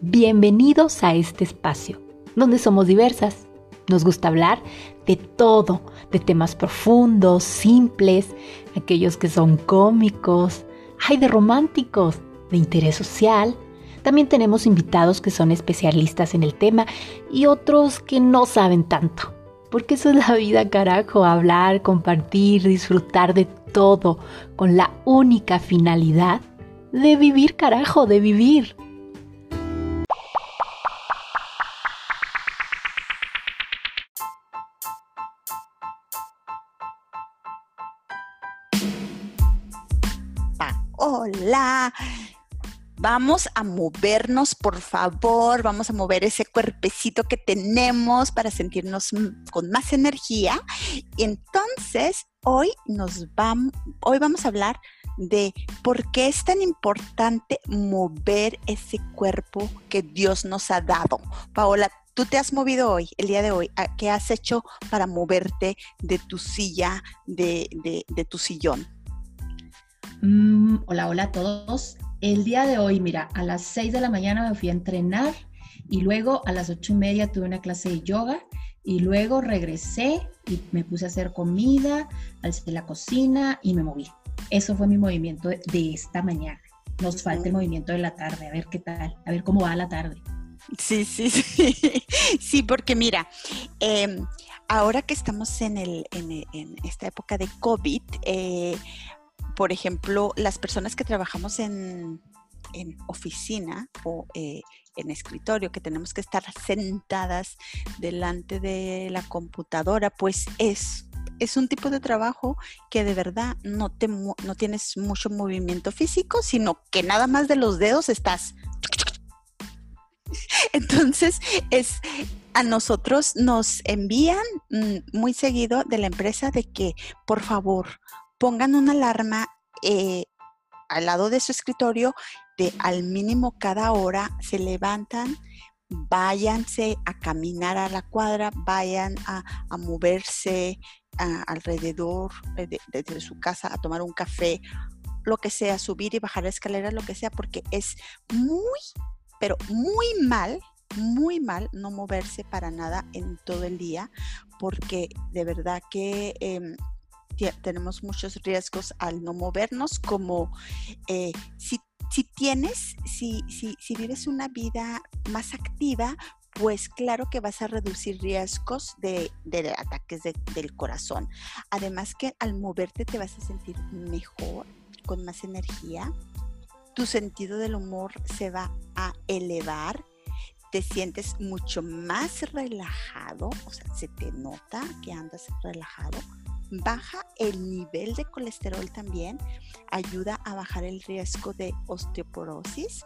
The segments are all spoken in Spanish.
Bienvenidos a este espacio, donde somos diversas. Nos gusta hablar de todo, de temas profundos, simples, aquellos que son cómicos, hay de románticos, de interés social. También tenemos invitados que son especialistas en el tema y otros que no saben tanto. Porque eso es la vida, carajo, hablar, compartir, disfrutar de todo con la única finalidad de vivir, carajo, de vivir. Hola, Vamos a movernos, por favor, vamos a mover ese cuerpecito que tenemos para sentirnos con más energía. Entonces, hoy nos vamos, hoy vamos a hablar de por qué es tan importante mover ese cuerpo que Dios nos ha dado. Paola, tú te has movido hoy, el día de hoy. ¿Qué has hecho para moverte de tu silla, de, tu sillón? Mm, hola, hola a todos. El día de hoy, mira, a las 6 de la mañana me fui a entrenar y luego a las ocho y media tuve una clase de yoga y luego regresé y me puse a hacer comida, alcé la cocina y me moví. Eso fue mi movimiento de, esta mañana. Nos falta el movimiento de la tarde, a ver qué tal, a ver cómo va la tarde. Sí, sí, sí. Sí, porque mira, em, ahora que estamos en, el, en, esta época de COVID, eh, por ejemplo, las personas que trabajamos en, oficina o eh, en escritorio, que tenemos que estar sentadas delante de la computadora, pues es, es un tipo de trabajo que de verdad no, te, no tienes mucho movimiento físico, sino que nada más de los dedos estás. Entonces, es, a nosotros nos envían mm, muy seguido de la empresa de que, por favor, pongan una alarma eh, al lado de su escritorio de al mínimo cada hora se levantan, váyanse a caminar a la cuadra, vayan a, moverse alrededor de, de, su casa a tomar un café, lo que sea, subir y bajar la escalera, lo que sea, porque es muy, pero muy mal muy mal no moverse para nada en todo el día, porque de verdad que em, tenemos muchos riesgos al no movernos, como eh, si, tienes, si, si, vives una vida más activa, pues claro que vas a reducir riesgos de, ataques del corazón. Además que al moverte te vas a sentir mejor, con más energía, tu sentido del humor se va a elevar, te sientes mucho más relajado, o sea, se te nota que andas relajado, baja el nivel de colesterol también, ayuda a bajar el riesgo de osteoporosis.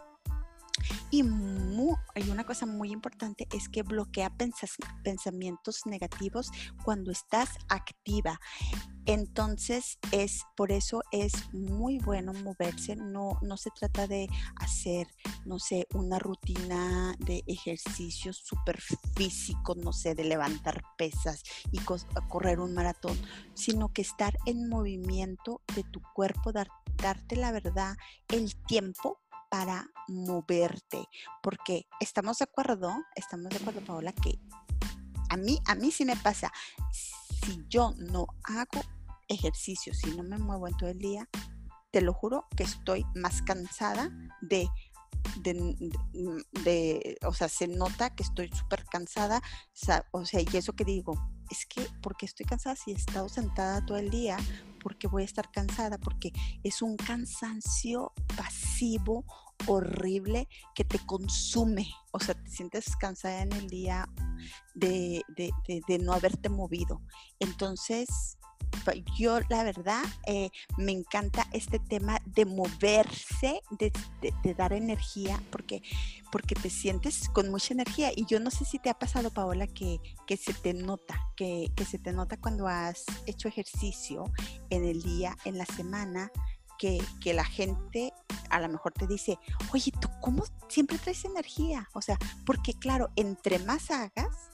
Y, una cosa muy importante es que bloquea pensamientos negativos cuando estás activa. Entonces, es por eso es muy bueno moverse. No, no se trata de hacer, no sé, una rutina de ejercicio súper físico, no sé, de levantar pesas y correr un maratón, sino que estar en movimiento de tu cuerpo, darte la verdad, el tiempo para moverte. Porque estamos de acuerdo, estamos de acuerdo, Paola, que a mí, a mí sí me pasa si yo no hago ejercicio, si no me muevo en todo el día, te lo juro que estoy más cansada de, de, o sea, se nota que estoy súper cansada, o sea, y eso que digo, es que, porque estoy cansada si he estado sentada todo el día? Porque voy a estar cansada? Porque es un cansancio pasivo, horrible, que te consume. O sea, te sientes cansada en el día de, de no haberte movido. Entonces, yo la verdad eh, me encanta este tema de moverse, de, dar energía, porque, porque te sientes con mucha energía. Y yo no sé si te ha pasado, Paola, que, que se te nota, que, que se te nota cuando has hecho ejercicio en el día, en la semana, que, que, la gente a lo mejor te dice, oye, ¿tú cómo siempre traes energía? O sea, porque claro, entre más hagas,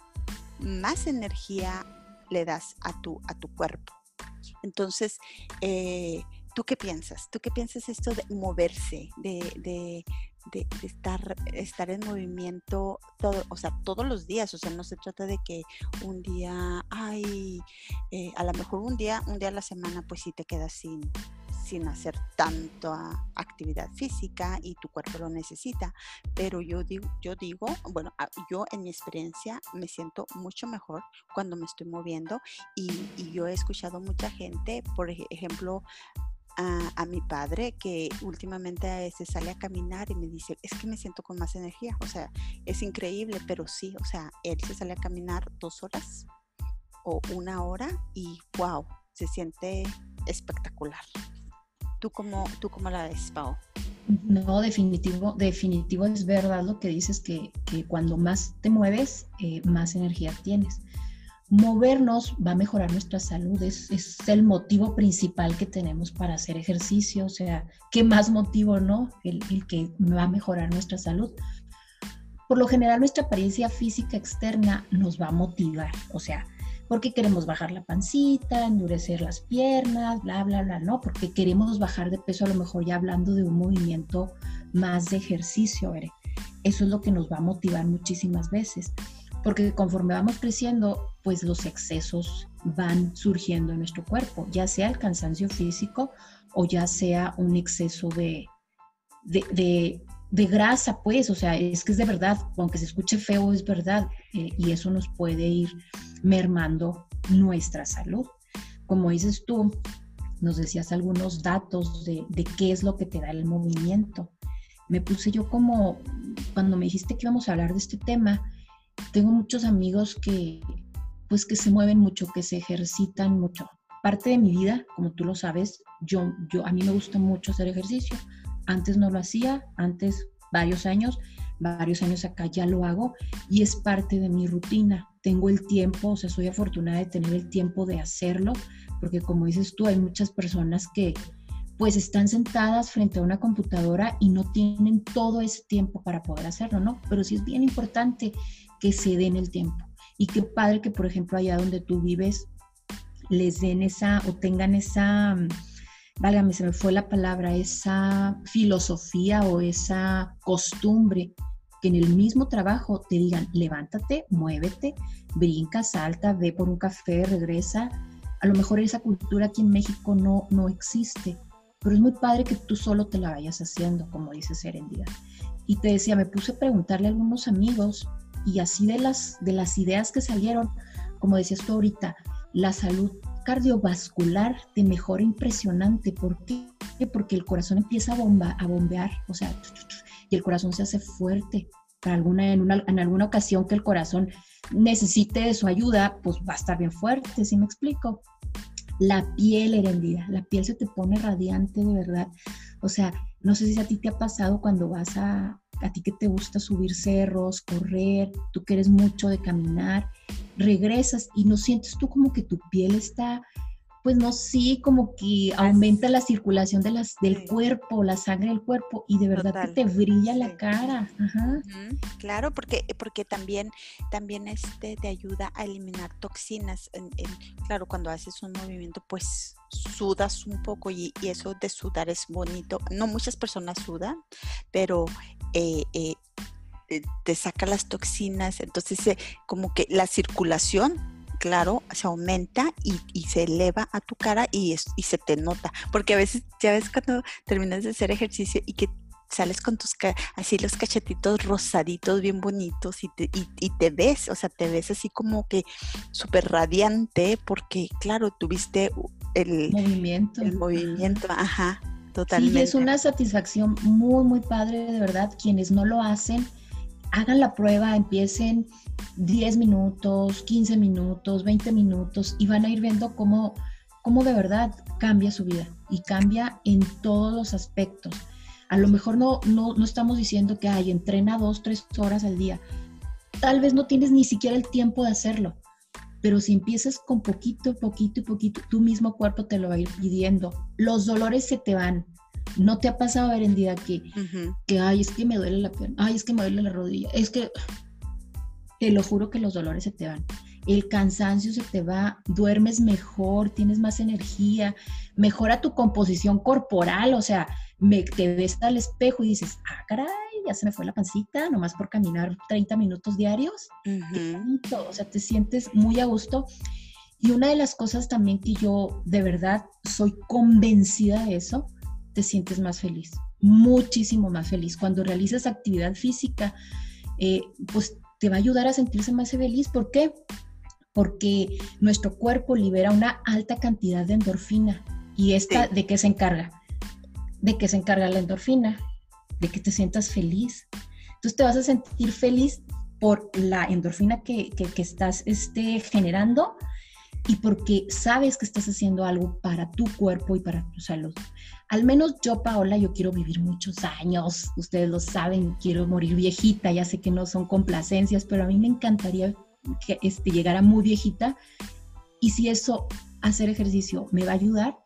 más energía le das a tu, a tu cuerpo. Entonces, eh, ¿tú qué piensas? ¿Tú qué piensas esto de moverse, de, de, estar, estar en movimiento todo, o sea, todos los días, o sea, no se trata de que un día, ay, eh, a lo mejor un día, un día a la semana, pues sí te quedas sin, sin hacer tanta actividad física y tu cuerpo lo necesita. Pero yo digo, yo digo, bueno, yo en mi experiencia me siento mucho mejor cuando me estoy moviendo y, y yo he escuchado mucha gente, por ejemplo, a, mi padre que últimamente se sale a caminar y me dice, es que me siento con más energía. O sea, es increíble, pero sí, o sea, él se sale a caminar dos horas o una hora y wow, se siente espectacular. ¿Tú cómo, tú cómo la ves, Pau? No, definitivo, definitivo es verdad lo que dices, que, que cuando más te mueves, eh, más energía tienes movernos va a mejorar nuestra salud, es, el motivo principal que tenemos para hacer ejercicio, o sea, ¿qué más motivo, no? El, el, que va a mejorar nuestra salud. Por lo general, nuestra apariencia física externa nos va a motivar, o sea, porque queremos bajar la pancita, endurecer las piernas, bla, bla, bla, no, porque queremos bajar de peso, a lo mejor ya hablando de un movimiento más de ejercicio. Eso es lo que nos va a motivar muchísimas veces porque conforme vamos creciendo, pues los excesos van surgiendo en nuestro cuerpo, ya sea el cansancio físico o ya sea un exceso de, grasa, pues, o sea, es que es de verdad, aunque se escuche feo, es verdad, eh, y eso nos puede ir mermando nuestra salud. Como dices tú, nos decías algunos datos de, de qué es lo que te da el movimiento. Me puse yo como, cuando me dijiste que íbamos a hablar de este tema, tengo muchos amigos que, pues, que se mueven mucho, que se ejercitan mucho. Parte de mi vida, como tú lo sabes, yo, yo, a mí me gusta mucho hacer ejercicio. Antes no lo hacía, antes varios años, varios años acá ya lo hago y es parte de mi rutina. Tengo el tiempo, o sea, soy afortunada de tener el tiempo de hacerlo, porque como dices tú, hay muchas personas que pues están sentadas frente a una computadora y no tienen todo ese tiempo para poder hacerlo, ¿no? Pero sí es bien importante que se den el tiempo. Y qué padre que, por ejemplo, allá donde tú vives, les den esa o tengan esa, válgame, se me fue la palabra, esa filosofía o esa costumbre que en el mismo trabajo te digan, levántate, muévete, brinca, salta, ve por un café, regresa. A lo mejor esa cultura aquí en México no, no existe, pero es muy padre que tú solo te la vayas haciendo, como dice Serendida. Y te decía, me puse a preguntarle a algunos amigos y así de las, de las ideas que salieron, como decías tú ahorita, la salud cardiovascular te mejora impresionante. ¿Por qué? Porque el corazón empieza a, bomba, a bombear, o sea, y el corazón se hace fuerte. Para alguna, en, una, en alguna ocasión que el corazón necesite de su ayuda, pues va a estar bien fuerte, ¿sí me explico? La piel herendida, la piel se te pone radiante de verdad. O sea, no sé si a ti te ha pasado cuando vas a, a ti que te gusta subir cerros, correr, tú que eres mucho de caminar, regresas y no sientes tú como que tu piel está, pues no sí, como que aumenta la circulación de las, del cuerpo, la sangre del cuerpo y de verdad que te brilla la cara. Claro, porque, porque también, también este te ayuda a eliminar toxinas. claro, cuando haces un movimiento, pues sudas un poco y, y, eso de sudar es bonito. No muchas personas sudan, pero eh, eh, eh, te saca las toxinas, entonces como que la circulación, claro, se aumenta y, se eleva a tu cara y, y se te nota, porque a veces ya ves cuando terminas de hacer ejercicio y que sales con tus así los cachetitos rosaditos bien bonitos y te, y, te ves, o sea, te ves así como que súper radiante porque claro, tuviste el movimiento. El movimiento, ajá. Totalmente. Sí, es una satisfacción muy, muy padre, de verdad. Quienes no lo hacen, hagan la prueba, empiecen 10 minutos, 15 minutos, 20 minutos y van a ir viendo cómo, cómo de verdad cambia su vida y cambia en todos los aspectos. A lo mejor no, no, no estamos diciendo que hay entrena dos, tres horas al día. Tal vez no tienes ni siquiera el tiempo de hacerlo, pero si empiezas con poquito, poquito y poquito, tu mismo cuerpo te lo va a ir pidiendo. Los dolores se te van. ¿No te ha pasado, Berendida, que, que, ay, es que me duele la pierna, ay, es que me duele la rodilla, es que, te lo juro que los dolores se te van. El cansancio se te va, duermes mejor, tienes más energía, mejora tu composición corporal, o sea, me, te ves al espejo y dices, ah, caray, ya se me fue la pancita, nomás por caminar 30 minutos diarios. O sea, te sientes muy a gusto. Y una de las cosas también que yo de verdad soy convencida de eso, te sientes más feliz, muchísimo más feliz. Cuando realizas actividad física, eh, pues te va a ayudar a sentirse más feliz. ¿Por qué? Porque nuestro cuerpo libera una alta cantidad de endorfina. ¿Y esta de qué se encarga? De que se encarga la endorfina, de que te sientas feliz. Entonces te vas a sentir feliz por la endorfina que, que, estás este, generando y porque sabes que estás haciendo algo para tu cuerpo y para tu salud. Al menos yo, Paola, yo quiero vivir muchos años, ustedes lo saben, quiero morir viejita, ya sé que no son complacencias, pero a mí me encantaría que este, llegara muy viejita y si eso, hacer ejercicio, me va a ayudar,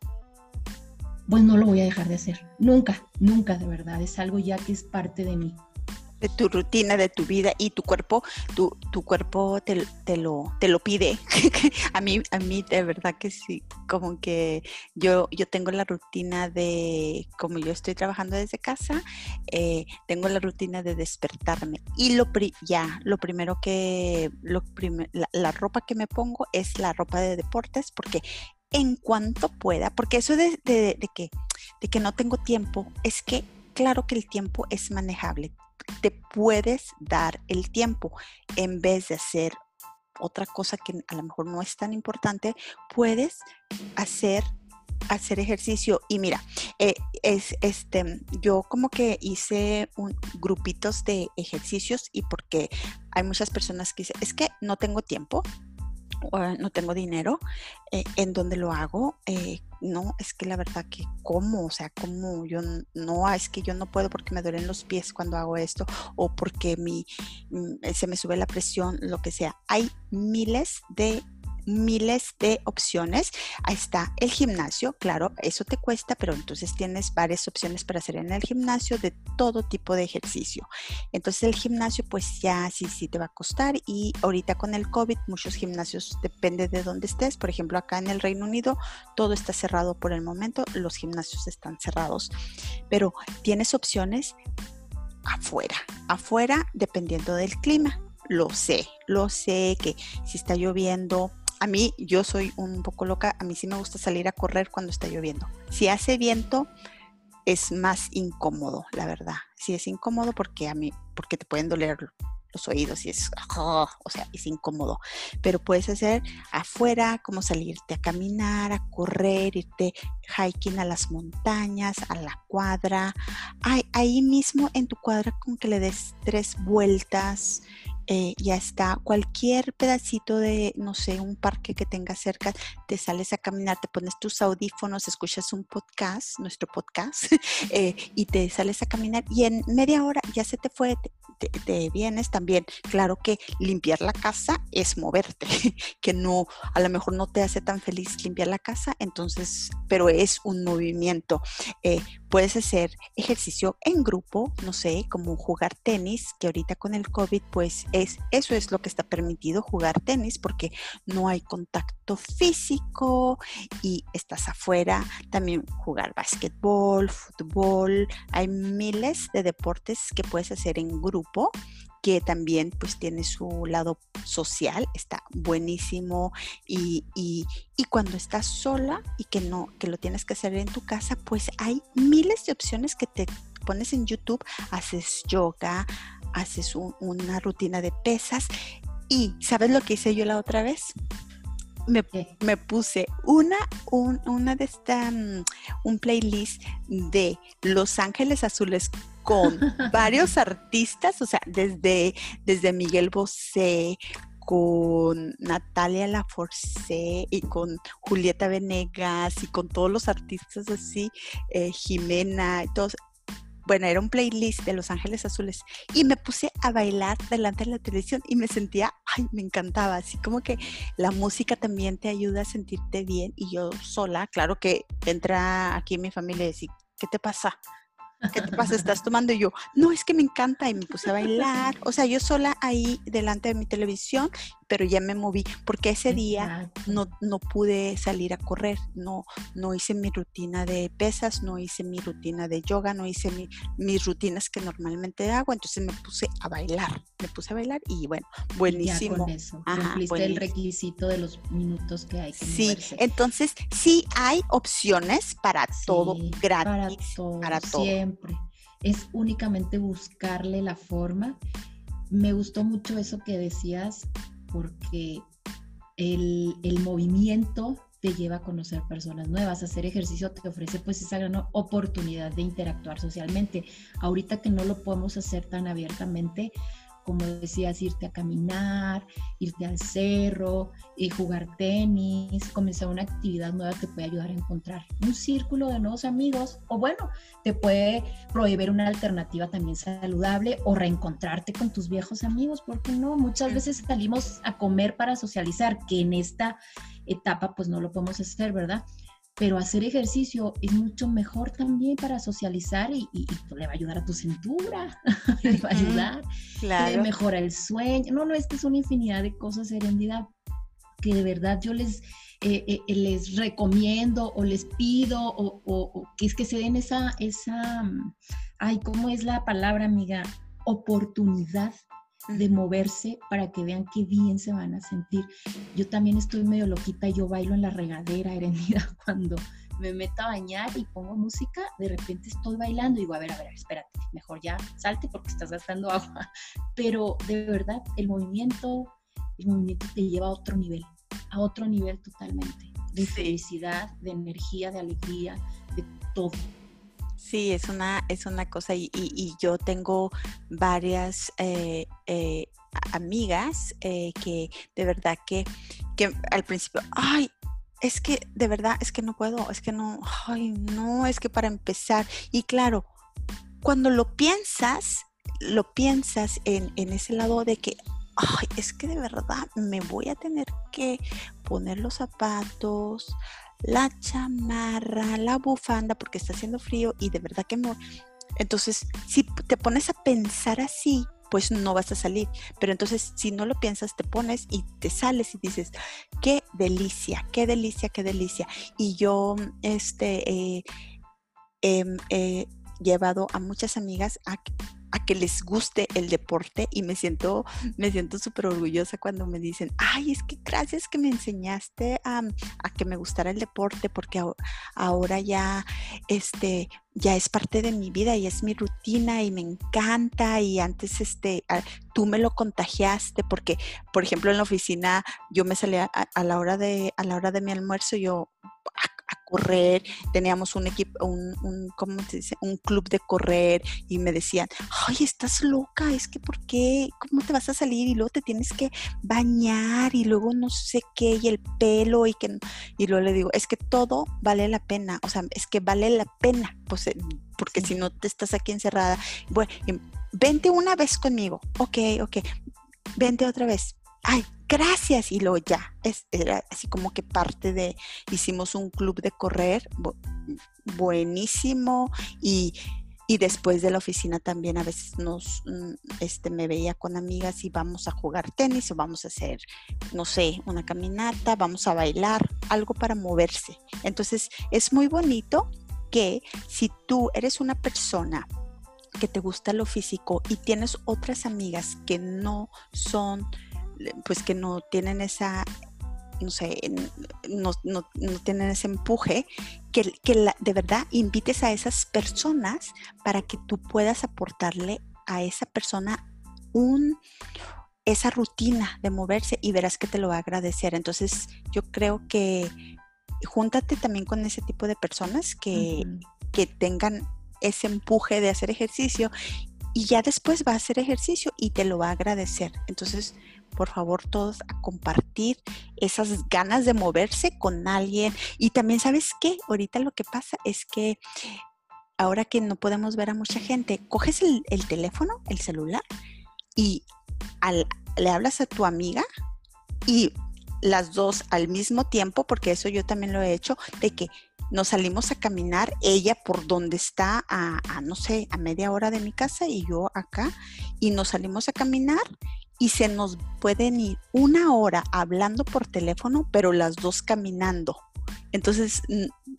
pues no lo voy a dejar de hacer. Nunca, nunca de verdad, es algo ya que es parte de mí de tu rutina, de tu vida y tu cuerpo, tu, tu cuerpo te, lo, te lo pide. a, mí, a mí de verdad que sí, como que yo, yo tengo la rutina de, como yo estoy trabajando desde casa, eh, tengo la rutina de despertarme y lo ya, lo primero que, lo la, ropa que me pongo es la ropa de deportes porque en cuanto pueda, porque eso de, que, de que no tengo tiempo, es que claro que el tiempo es manejable. Te puedes dar el tiempo. En vez de hacer otra cosa que a lo mejor no es tan importante, puedes hacer hacer ejercicio. Y mira eh, es este yo como que hice un, grupitos de ejercicios y porque hay muchas personas que dicen es que no tengo tiempo no tengo dinero, eh, ¿en dónde lo hago? Eh, no, es que la verdad que cómo, o sea, cómo yo no, es que yo no puedo porque me duelen los pies cuando hago esto o porque mi, mm, se me sube la presión, lo que sea. Hay miles de miles de opciones. Ahí está el gimnasio, claro, eso te cuesta, pero entonces tienes varias opciones para hacer en el gimnasio de todo tipo de ejercicio. Entonces el gimnasio pues ya sí, sí te va a costar y ahorita con el COVID muchos gimnasios depende de dónde estés. Por ejemplo, acá en el Reino Unido todo está cerrado por el momento, los gimnasios están cerrados, pero tienes opciones afuera, afuera dependiendo del clima. Lo sé, lo sé que si está lloviendo, a mí, yo soy un poco loca, a mí sí me gusta salir a correr cuando está lloviendo. Si hace viento, es más incómodo, la verdad. Sí es incómodo porque a mí, porque te pueden doler los oídos y es, oh, o sea, es incómodo. Pero puedes hacer afuera, como salirte a caminar, a correr, irte hiking a las montañas, a la cuadra. Ahí, mismo en tu cuadra con que le des tres vueltas eh, ya está. Cualquier pedacito de, no sé, un parque que tengas cerca, te sales a caminar, te pones tus audífonos, escuchas un podcast, nuestro podcast, eh, y te sales a caminar y en media hora ya se te fue, te, vienes también. Claro que limpiar la casa es moverte, que no, a lo mejor no te hace tan feliz limpiar la casa, entonces, pero es un movimiento. Eh, puedes hacer ejercicio en grupo, no sé, como jugar tenis, que ahorita con el COVID, pues es, eso es lo que está permitido, jugar tenis, porque no hay contacto físico y estás afuera. También jugar básquetbol, fútbol, hay miles de deportes que puedes hacer en grupo que también pues tiene su lado social, está buenísimo y, y, cuando estás sola y que no, que lo tienes que hacer en tu casa, pues hay miles de opciones que te pones en YouTube, haces yoga, haces una rutina de pesas y ¿sabes lo que hice yo la otra vez? Me, me, puse una, una de esta, mm, un playlist de Los Ángeles Azules con varios artistas, o sea, desde, desde Miguel Bosé, con Natalia Laforcé y con Julieta Venegas y con todos los artistas así, eh, Jimena y todos. Bueno, era un playlist de Los Ángeles Azules y me puse a bailar delante de la televisión y me sentía, ay, me encantaba, así como que la música también te ayuda a sentirte bien y yo sola, claro que entra aquí mi familia y dice, ¿qué te pasa? ¿Qué te pasa? ¿Estás tomando? Y yo, no, es que me encanta y me puse a bailar. O sea, yo sola ahí delante de mi televisión, pero ya me moví, porque ese día no, no pude salir a correr, no, no hice mi rutina de pesas, no hice mi rutina de yoga, no hice mis rutinas que normalmente hago, entonces me puse a bailar, me puse a bailar y bueno, buenísimo. con eso, cumpliste el requisito de los minutos que hay que Sí, entonces sí hay opciones para todo gratis, para todo, Siempre. Es únicamente buscarle la forma. Me gustó mucho eso que decías porque el, el movimiento te lleva a conocer personas nuevas, hacer ejercicio te ofrece pues esa gran oportunidad de interactuar socialmente. Ahorita que no lo podemos hacer tan abiertamente, como decías, irte a caminar, irte al cerro, y jugar tenis, comenzar una actividad nueva te puede ayudar a encontrar un círculo de nuevos amigos o bueno, te puede prohibir una alternativa también saludable o reencontrarte con tus viejos amigos, porque no, muchas veces salimos a comer para socializar, que en esta etapa pues no lo podemos hacer, ¿verdad? Pero hacer ejercicio es mucho mejor también para socializar y, le va a ayudar a tu cintura, le va a ayudar, claro. mejora el sueño. No, no, es que es una infinidad de cosas, Serenidad, que de verdad yo les, eh, eh, les recomiendo o les pido o, que es que se den esa, esa, mm, ay, ¿cómo es la palabra, amiga? Oportunidad de moverse para que vean qué bien se van a sentir. Yo también estoy medio loquita, yo bailo en la regadera, herendida, cuando me meto a bañar y pongo música, de repente estoy bailando y digo, a ver, a ver, espérate, mejor ya salte porque estás gastando agua. Pero de verdad, el movimiento, el movimiento te lleva a otro nivel, a otro nivel totalmente, de felicidad, de energía, de alegría, de todo. Sí, es una, es una cosa y, yo tengo varias eh, eh, amigas eh, que de verdad que, que al principio, ay, es que de verdad, es que no puedo, es que no, ay, no, es que para empezar. Y claro, cuando lo piensas, lo piensas en, en ese lado de que, ay, es que de verdad me voy a tener que poner los zapatos, la chamarra, la bufanda, porque está haciendo frío y de verdad que. Entonces, si te pones a pensar así, pues no vas a salir. Pero entonces, si no lo piensas, te pones y te sales y dices, qué delicia, qué delicia, qué delicia. Y yo, este, eh, em, he llevado a muchas amigas a, a que les guste el deporte y me siento, me siento súper orgullosa cuando me dicen, ay, es que gracias que me enseñaste a, que me gustara el deporte porque ahora ya, este, ya es parte de mi vida y es mi rutina y me encanta y antes este tú me lo contagiaste porque por ejemplo en la oficina yo me salía a, la hora de a la hora de mi almuerzo yo correr, teníamos un equipo, un, un, ¿cómo se dice? Un club de correr y me decían, ay, estás loca, es que ¿por qué? ¿Cómo te vas a salir? Y luego te tienes que bañar y luego no sé qué, y el pelo y que... Y luego le digo, es que todo vale la pena, o sea, es que vale la pena, pues, eh, porque si no te estás aquí encerrada, bueno, vente una vez conmigo, ok, ok, vente otra vez, ay, gracias, y luego ya, era así como que parte de, hicimos un club de correr buenísimo y, después de la oficina también a veces nos, mm, este, me veía con amigas y vamos a jugar tenis o vamos a hacer, no sé, una caminata, vamos a bailar, algo para moverse. Entonces es muy bonito que si tú eres una persona que te gusta lo físico y tienes otras amigas que no son pues que no tienen esa, no sé, no, tienen ese empuje, que, que de verdad invites a esas personas para que tú puedas aportarle a esa persona un, esa rutina de moverse y verás que te lo va a agradecer. Entonces yo creo que júntate también con ese tipo de personas que, que tengan ese empuje de hacer ejercicio y ya después va a hacer ejercicio y te lo va a agradecer. Entonces, por favor todos a compartir esas ganas de moverse con alguien. Y también, ¿sabes qué? Ahorita lo que pasa es que ahora que no podemos ver a mucha gente, coges el, teléfono, el celular, y le hablas a tu amiga y las dos al mismo tiempo, porque eso yo también lo he hecho, de que nos salimos a caminar, ella por donde está, a, no sé, a media hora de mi casa y yo acá, y nos salimos a caminar y se nos pueden ir una hora hablando por teléfono, pero las dos caminando. Entonces,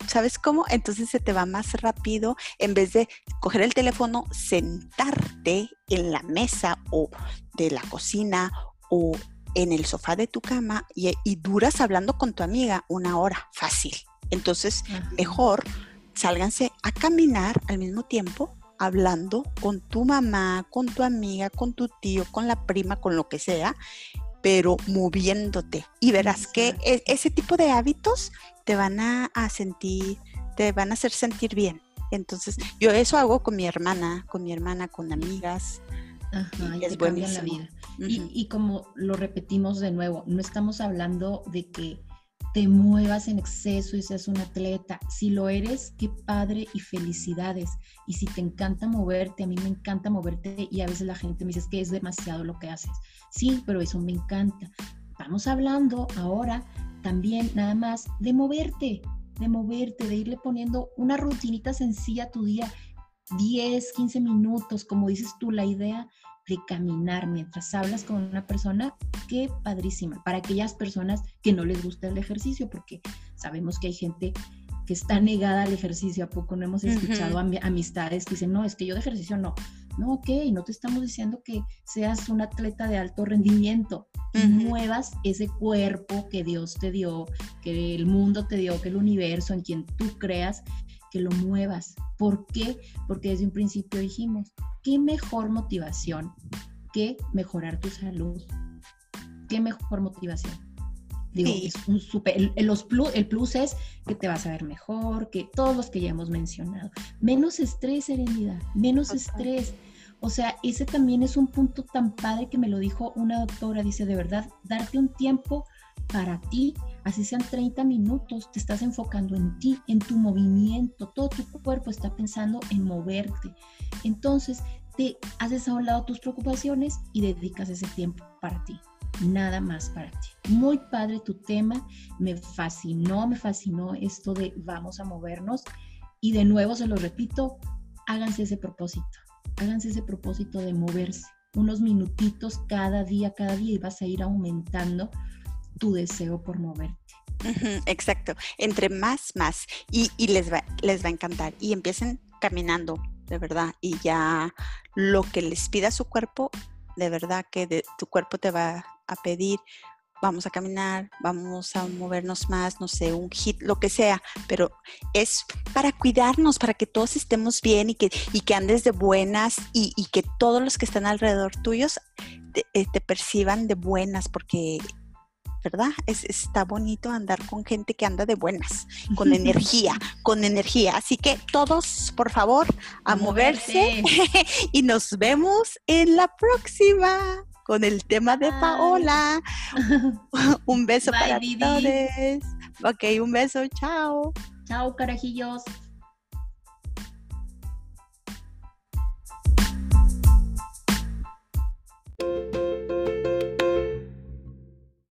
¿sabes cómo? Entonces se te va más rápido en vez de coger el teléfono, sentarte en la mesa o de la cocina o en el sofá de tu cama y, duras hablando con tu amiga una hora, fácil. Entonces, mejor sálganse a caminar al mismo tiempo hablando con tu mamá, con tu amiga, con tu tío, con la prima, con lo que sea, pero moviéndote. Y verás que e, ese tipo de hábitos te van a, sentir, te van a hacer sentir bien. Entonces, yo eso hago con mi hermana, con mi hermana, con amigas. Ajá, y, es la vida. y, y como lo repetimos de nuevo, no estamos hablando de que te muevas en exceso y seas un atleta. Si lo eres, qué padre y felicidades. Y si te encanta moverte, a mí me encanta moverte y a veces la gente me dice que es demasiado lo que haces. Sí, pero eso me encanta. Vamos hablando ahora también nada más de moverte, de moverte, de irle poniendo una rutinita sencilla a tu día, 10, 15 minutos, como dices tú, la idea de caminar mientras hablas con una persona, qué padrísima. Para aquellas personas que no les gusta el ejercicio, porque sabemos que hay gente que está negada al ejercicio. ¿A poco no hemos escuchado amistades que dicen, no, es que yo de ejercicio no? No, ok, no te estamos diciendo que seas un atleta de alto rendimiento. Muevas ese cuerpo que Dios te dio, que el mundo te dio, que el universo en quien tú creas, que lo muevas. ¿Por qué? Porque desde un principio dijimos, ¿qué mejor motivación que mejorar tu salud? ¿Qué mejor motivación? Digo, es un super, el, los plus, el plus es que te vas a ver mejor, que todos los que ya hemos mencionado. Menos estrés, Serenidad, menos estrés. O sea, ese también es un punto tan padre que me lo dijo una doctora, dice, de verdad, darte un tiempo para ti, así sean 30 minutos, te estás enfocando en ti, en tu movimiento, todo tu cuerpo está pensando en moverte. Entonces, te haces a un lado tus preocupaciones y dedicas ese tiempo para ti, nada más para ti. Muy padre tu tema, me fascinó, me fascinó esto de vamos a movernos y de nuevo se lo repito, háganse ese propósito, háganse ese propósito de moverse unos minutitos cada día, cada día y vas a ir aumentando tu deseo por moverte. exacto, entre más, más, y, les, va, les va a encantar. Y empiecen caminando, de verdad, y ya lo que les pida su cuerpo, de verdad que tu cuerpo te va a pedir, vamos a caminar, vamos a movernos más, no sé, un hit, lo que sea, pero es para cuidarnos, para que todos estemos bien y que, y que andes de buenas y, que todos los que están alrededor tuyos te, eh, te perciban de buenas, porque ¿verdad? Es, está bonito andar con gente que anda de buenas, con energía, con energía. Así que todos, por favor, a, moverse, y nos vemos en la próxima con el tema de Paola. un beso para todos. Ok, un beso, chao. Chao, carajillos.